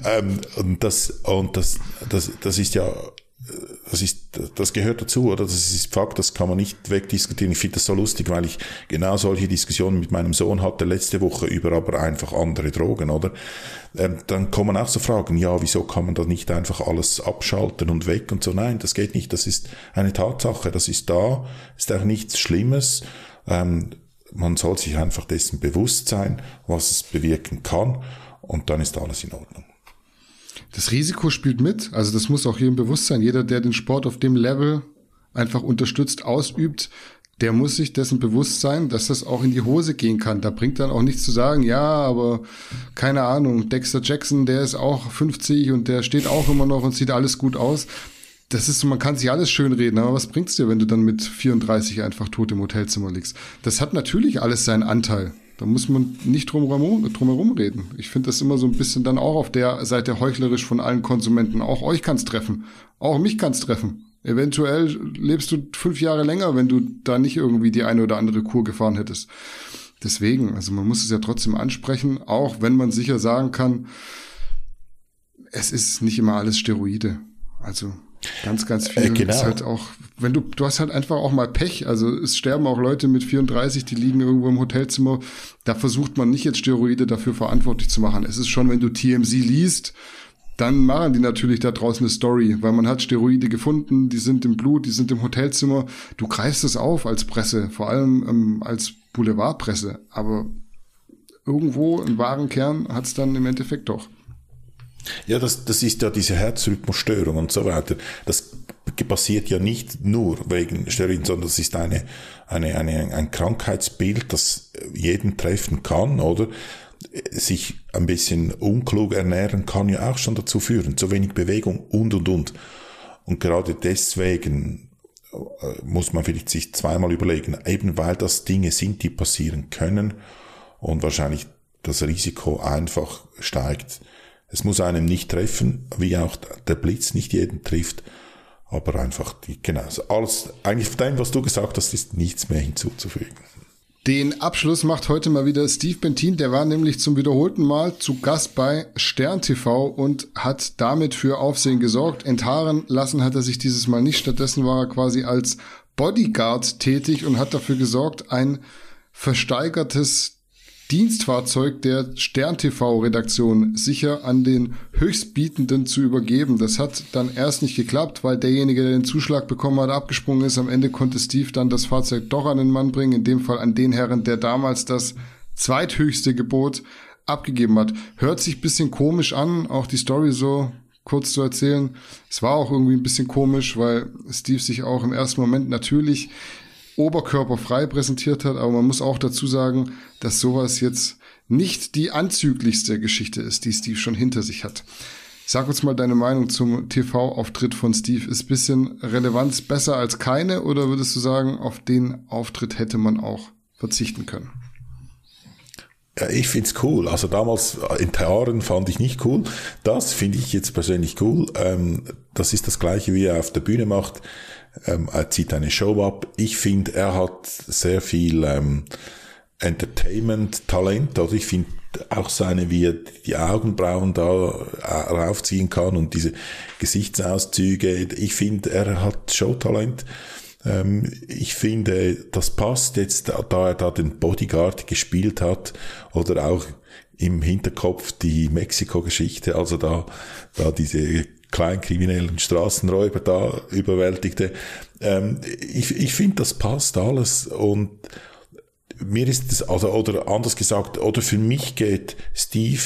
ähm, und das und das das das ist ja das ist, das gehört dazu, oder? Das ist Fakt, das kann man nicht wegdiskutieren. Ich finde das so lustig, weil ich genau solche Diskussionen mit meinem Sohn hatte letzte Woche über aber einfach andere Drogen, oder? Ähm, dann kommen auch so Fragen, ja, wieso kann man da nicht einfach alles abschalten und weg und so? Nein, das geht nicht. Das ist eine Tatsache. Das ist da, ist auch nichts Schlimmes. Ähm, man soll sich einfach dessen bewusst sein, was es bewirken kann und dann ist alles in Ordnung.
Das Risiko spielt mit, also das muss auch jedem bewusst sein. Jeder, der den Sport auf dem Level einfach unterstützt, ausübt, der muss sich dessen bewusst sein, dass das auch in die Hose gehen kann. Da bringt dann auch nichts zu sagen, ja, aber keine Ahnung, Dexter Jackson, der ist auch 50 und der steht auch immer noch und sieht alles gut aus. Das ist, man kann sich alles schön reden, aber was bringt's dir, wenn du dann mit 34 einfach tot im Hotelzimmer liegst? Das hat natürlich alles seinen Anteil. Da muss man nicht drum herum, reden. Ich finde das immer so ein bisschen dann auch auf der Seite heuchlerisch von allen Konsumenten. Auch euch kann's treffen. Auch mich kann's treffen. Eventuell lebst du fünf Jahre länger, wenn du da nicht irgendwie die eine oder andere Kur gefahren hättest. Deswegen, also man muss es ja trotzdem ansprechen, auch wenn man sicher sagen kann, es ist nicht immer alles Steroide. Also Ganz, ganz viel. Äh, genau. Ist halt auch, wenn du, du hast halt einfach auch mal Pech. Also es sterben auch Leute mit 34, die liegen irgendwo im Hotelzimmer. Da versucht man nicht jetzt Steroide dafür verantwortlich zu machen. Es ist schon, wenn du TMZ liest, dann machen die natürlich da draußen eine Story, weil man hat Steroide gefunden, die sind im Blut, die sind im Hotelzimmer. Du greifst es auf als Presse, vor allem ähm, als Boulevardpresse. Aber irgendwo im wahren Kern hat es dann im Endeffekt doch.
Ja, das, das ist ja diese Herzrhythmusstörung und so weiter. Das passiert ja nicht nur wegen Steroiden, sondern das ist eine, eine, eine, ein Krankheitsbild, das jeden treffen kann, oder? Sich ein bisschen unklug ernähren kann ja auch schon dazu führen. Zu wenig Bewegung und, und, und. Und gerade deswegen äh, muss man vielleicht sich zweimal überlegen, eben weil das Dinge sind, die passieren können und wahrscheinlich das Risiko einfach steigt, es muss einem nicht treffen, wie auch der Blitz nicht jeden trifft, aber einfach die, genau, alles, eigentlich von dem, was du gesagt hast, ist nichts mehr hinzuzufügen.
Den Abschluss macht heute mal wieder Steve Bentin, der war nämlich zum wiederholten Mal zu Gast bei Stern TV und hat damit für Aufsehen gesorgt. Enthaaren lassen hat er sich dieses Mal nicht, stattdessen war er quasi als Bodyguard tätig und hat dafür gesorgt, ein versteigertes Dienstfahrzeug der Stern-TV-Redaktion sicher an den Höchstbietenden zu übergeben. Das hat dann erst nicht geklappt, weil derjenige, der den Zuschlag bekommen hat, abgesprungen ist. Am Ende konnte Steve dann das Fahrzeug doch an den Mann bringen, in dem Fall an den Herren, der damals das zweithöchste Gebot abgegeben hat. Hört sich bisschen komisch an, auch die Story so kurz zu erzählen. Es war auch irgendwie ein bisschen komisch, weil Steve sich auch im ersten Moment natürlich oberkörperfrei präsentiert hat, aber man muss auch dazu sagen, dass sowas jetzt nicht die anzüglichste Geschichte ist, die Steve schon hinter sich hat. Sag uns mal deine Meinung zum TV-Auftritt von Steve. Ist bisschen Relevanz besser als keine oder würdest du sagen, auf den Auftritt hätte man auch verzichten können?
Ja, ich find's cool. Also damals in Thearen fand ich nicht cool. Das finde ich jetzt persönlich cool. Ähm, das ist das gleiche, wie er auf der Bühne macht. Ähm, er zieht eine Show ab. Ich finde, er hat sehr viel ähm, Entertainment-Talent. Also ich finde auch seine, wie er die Augenbrauen da äh, raufziehen kann und diese Gesichtsauszüge. Ich finde, er hat Showtalent. Ähm, ich finde, das passt jetzt, da er da den Bodyguard gespielt hat oder auch im Hinterkopf die Mexiko-Geschichte, also da, da diese kleinkriminellen Straßenräuber da überwältigte. Ähm, ich ich finde, das passt alles und mir ist es, also, oder anders gesagt, oder für mich geht Steve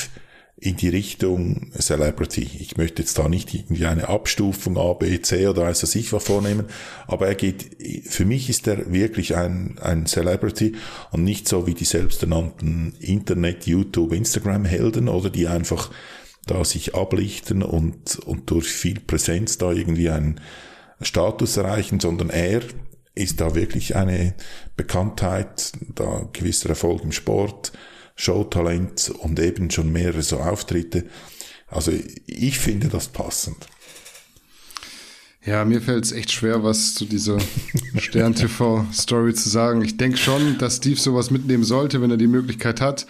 in die Richtung Celebrity. Ich möchte jetzt da nicht irgendwie eine Abstufung A, B, C oder weiß was ich was vornehmen, aber er geht, für mich ist er wirklich ein, ein Celebrity und nicht so wie die selbsternannten Internet, YouTube, Instagram Helden oder die einfach da sich ablichten und, und durch viel Präsenz da irgendwie einen Status erreichen, sondern er ist da wirklich eine Bekanntheit, da gewisser Erfolg im Sport, Showtalent und eben schon mehrere so Auftritte. Also ich finde das passend.
Ja, mir fällt es echt schwer, was zu dieser Stern-TV-Story zu sagen. Ich denke schon, dass Steve sowas mitnehmen sollte, wenn er die Möglichkeit hat.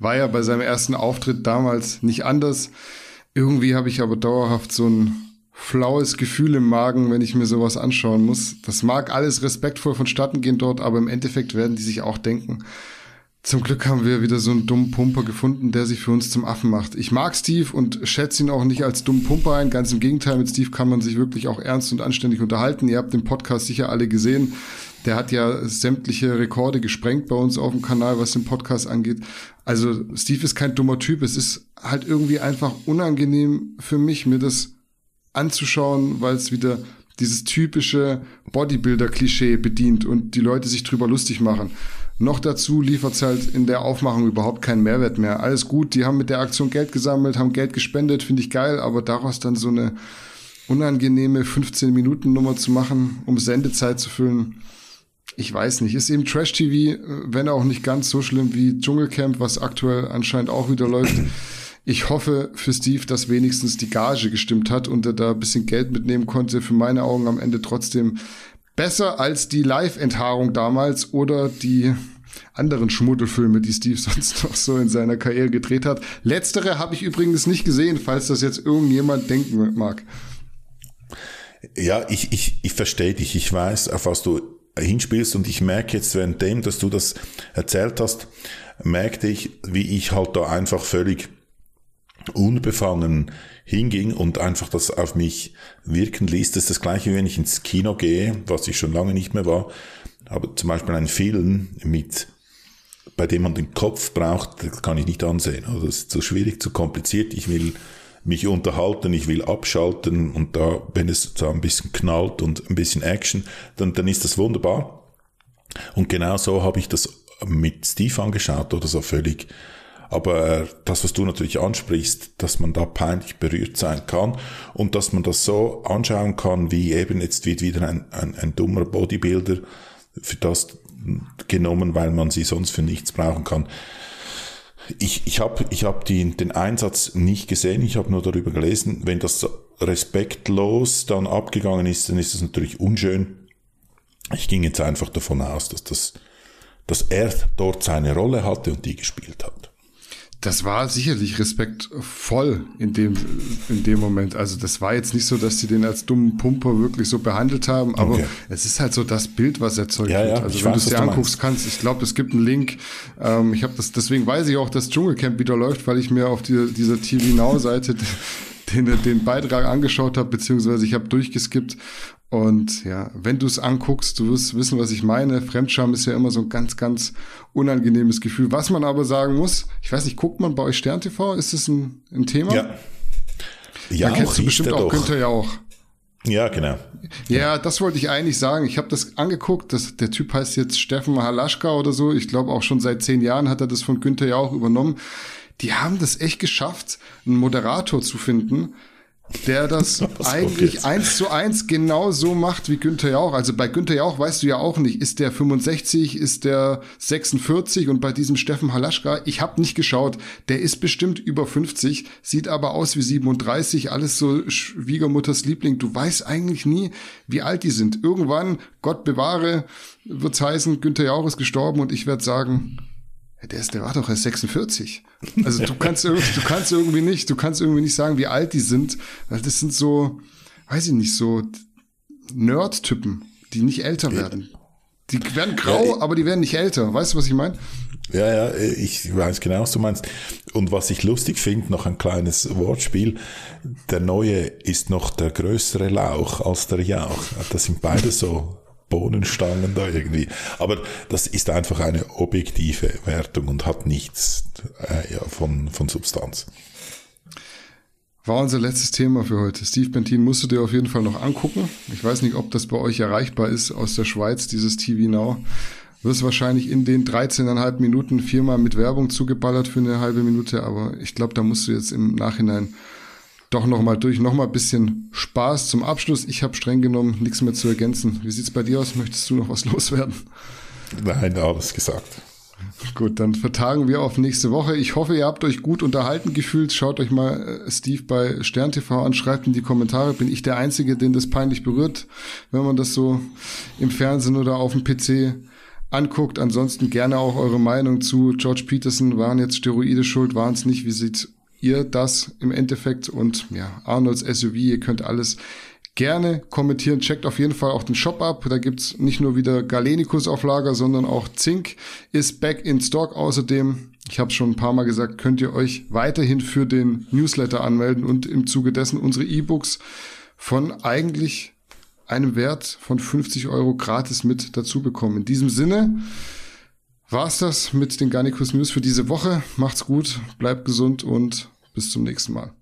War ja bei seinem ersten Auftritt damals nicht anders. Irgendwie habe ich aber dauerhaft so ein flaues Gefühl im Magen, wenn ich mir sowas anschauen muss. Das mag alles respektvoll vonstatten gehen dort, aber im Endeffekt werden die sich auch denken, zum Glück haben wir wieder so einen dummen Pumper gefunden, der sich für uns zum Affen macht. Ich mag Steve und schätze ihn auch nicht als dummen Pumper ein. Ganz im Gegenteil, mit Steve kann man sich wirklich auch ernst und anständig unterhalten. Ihr habt den Podcast sicher alle gesehen. Der hat ja sämtliche Rekorde gesprengt bei uns auf dem Kanal, was den Podcast angeht. Also Steve ist kein dummer Typ. Es ist halt irgendwie einfach unangenehm für mich, mir das anzuschauen, weil es wieder dieses typische Bodybuilder-Klischee bedient und die Leute sich drüber lustig machen. Noch dazu liefert es halt in der Aufmachung überhaupt keinen Mehrwert mehr. Alles gut, die haben mit der Aktion Geld gesammelt, haben Geld gespendet, finde ich geil, aber daraus dann so eine unangenehme 15-Minuten-Nummer zu machen, um Sendezeit zu füllen, ich weiß nicht. Ist eben Trash-TV, wenn auch nicht ganz so schlimm wie Dschungelcamp, was aktuell anscheinend auch wieder läuft. Ich hoffe für Steve, dass wenigstens die Gage gestimmt hat und er da ein bisschen Geld mitnehmen konnte. Für meine Augen am Ende trotzdem besser als die Live-Enthaarung damals oder die anderen Schmuddelfilme, die Steve sonst noch so in seiner Karriere gedreht hat. Letztere habe ich übrigens nicht gesehen, falls das jetzt irgendjemand denken mag.
Ja, ich, ich, ich verstehe dich. Ich weiß, auf was du hinspielst und ich merke jetzt währenddem, dass du das erzählt hast, merkte ich, wie ich halt da einfach völlig unbefangen hinging und einfach das auf mich wirken ließ. Das ist das gleiche, wenn ich ins Kino gehe, was ich schon lange nicht mehr war, aber zum Beispiel einen Film mit bei dem man den Kopf braucht, das kann ich nicht ansehen. Also das ist zu schwierig, zu kompliziert. Ich will mich unterhalten, ich will abschalten und da, wenn es so ein bisschen knallt und ein bisschen Action, dann, dann ist das wunderbar. Und genau so habe ich das mit Steve angeschaut oder so völlig. Aber das, was du natürlich ansprichst, dass man da peinlich berührt sein kann und dass man das so anschauen kann, wie eben jetzt wird wieder ein, ein, ein dummer Bodybuilder für das genommen, weil man sie sonst für nichts brauchen kann. Ich, ich habe ich hab den Einsatz nicht gesehen, ich habe nur darüber gelesen. Wenn das respektlos dann abgegangen ist, dann ist das natürlich unschön. Ich ging jetzt einfach davon aus, dass, das, dass er dort seine Rolle hatte und die gespielt hat.
Das war sicherlich respektvoll in dem, in dem Moment. Also das war jetzt nicht so, dass sie den als dummen Pumper wirklich so behandelt haben, aber okay. es ist halt so das Bild, was erzeugt ja, wird. Ja, also wenn du es dir anguckst, meinst. kannst, ich glaube, es gibt einen Link. Ähm, ich habe das, deswegen weiß ich auch, dass Dschungelcamp wieder läuft, weil ich mir auf die, dieser TV Now Seite den, den Beitrag angeschaut habe, beziehungsweise ich habe durchgeskippt und ja, wenn du es anguckst, du wirst wissen, was ich meine. Fremdscham ist ja immer so ein ganz, ganz unangenehmes Gefühl. Was man aber sagen muss, ich weiß nicht, guckt man bei euch Stern TV? Ist das ein, ein Thema?
Ja. Ja,
da kennst du bestimmt auch Günther ja auch.
Ja, genau.
Ja, das wollte ich eigentlich sagen. Ich habe das angeguckt. Das, der Typ heißt jetzt Steffen Halaschka oder so. Ich glaube auch schon seit zehn Jahren hat er das von Günther ja auch übernommen. Die haben das echt geschafft, einen Moderator zu finden, der das eigentlich eins zu eins genau so macht wie Günther Jauch. Also bei Günther Jauch weißt du ja auch nicht, ist der 65, ist der 46 und bei diesem Steffen Halaschka, ich habe nicht geschaut, der ist bestimmt über 50, sieht aber aus wie 37, alles so Schwiegermutters Liebling. Du weißt eigentlich nie, wie alt die sind. Irgendwann, Gott bewahre, wird's heißen, Günther Jauch ist gestorben und ich werde sagen, der ist, der war doch erst 46. Also du kannst, du kannst irgendwie nicht, du kannst irgendwie nicht sagen, wie alt die sind, weil das sind so, weiß ich nicht, so Nerd-Typen, die nicht älter werden. Die werden grau, ja, aber die werden nicht älter. Weißt du, was ich meine?
Ja, ja, ich weiß genau, was du meinst. Und was ich lustig finde, noch ein kleines Wortspiel. Der neue ist noch der größere Lauch als der Jauch. Das sind beide so Bohnenstangen da irgendwie. Aber das ist einfach eine objektive Wertung und hat nichts äh, ja, von, von Substanz.
War unser letztes Thema für heute. Steve Bentin musst du dir auf jeden Fall noch angucken. Ich weiß nicht, ob das bei euch erreichbar ist aus der Schweiz, dieses TV Now. Wirst wahrscheinlich in den 13,5 Minuten viermal mit Werbung zugeballert für eine halbe Minute, aber ich glaube, da musst du jetzt im Nachhinein doch nochmal durch, nochmal ein bisschen Spaß zum Abschluss. Ich habe streng genommen nichts mehr zu ergänzen. Wie sieht's bei dir aus? Möchtest du noch was loswerden?
Nein, alles gesagt.
Gut, dann vertagen wir auf nächste Woche. Ich hoffe, ihr habt euch gut unterhalten gefühlt. Schaut euch mal äh, Steve bei Stern TV an, schreibt in die Kommentare. Bin ich der Einzige, den das peinlich berührt, wenn man das so im Fernsehen oder auf dem PC anguckt. Ansonsten gerne auch eure Meinung zu George Peterson. Waren jetzt Steroide schuld? Waren es nicht? Wie sieht ihr das im Endeffekt und ja, Arnolds SUV, ihr könnt alles gerne kommentieren. Checkt auf jeden Fall auch den Shop ab. Da gibt's nicht nur wieder Galenicus auf Lager, sondern auch Zink ist back in Stock. Außerdem, ich habe schon ein paar Mal gesagt, könnt ihr euch weiterhin für den Newsletter anmelden und im Zuge dessen unsere E-Books von eigentlich einem Wert von 50 Euro gratis mit dazu bekommen. In diesem Sinne, war's das mit den Garnicus News für diese Woche. Macht's gut, bleibt gesund und bis zum nächsten Mal.